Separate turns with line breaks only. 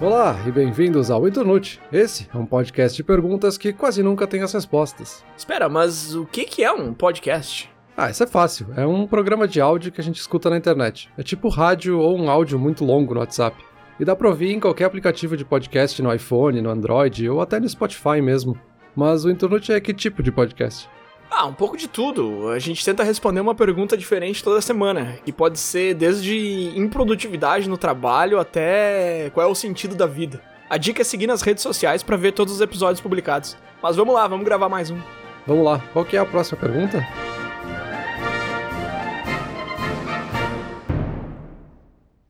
Olá e bem-vindos ao Internute. Esse é um podcast de perguntas que quase nunca tem as respostas.
Espera, mas o que é um podcast?
Ah, isso é fácil. É um programa de áudio que a gente escuta na internet. É tipo rádio ou um áudio muito longo no WhatsApp. E dá pra ouvir em qualquer aplicativo de podcast no iPhone, no Android ou até no Spotify mesmo. Mas o Internute é que tipo de podcast?
Ah, um pouco de tudo. A gente tenta responder uma pergunta diferente toda semana, que pode ser desde improdutividade no trabalho até qual é o sentido da vida. A dica é seguir nas redes sociais para ver todos os episódios publicados. Mas vamos lá, vamos gravar mais um.
Vamos lá, qual que é a próxima pergunta?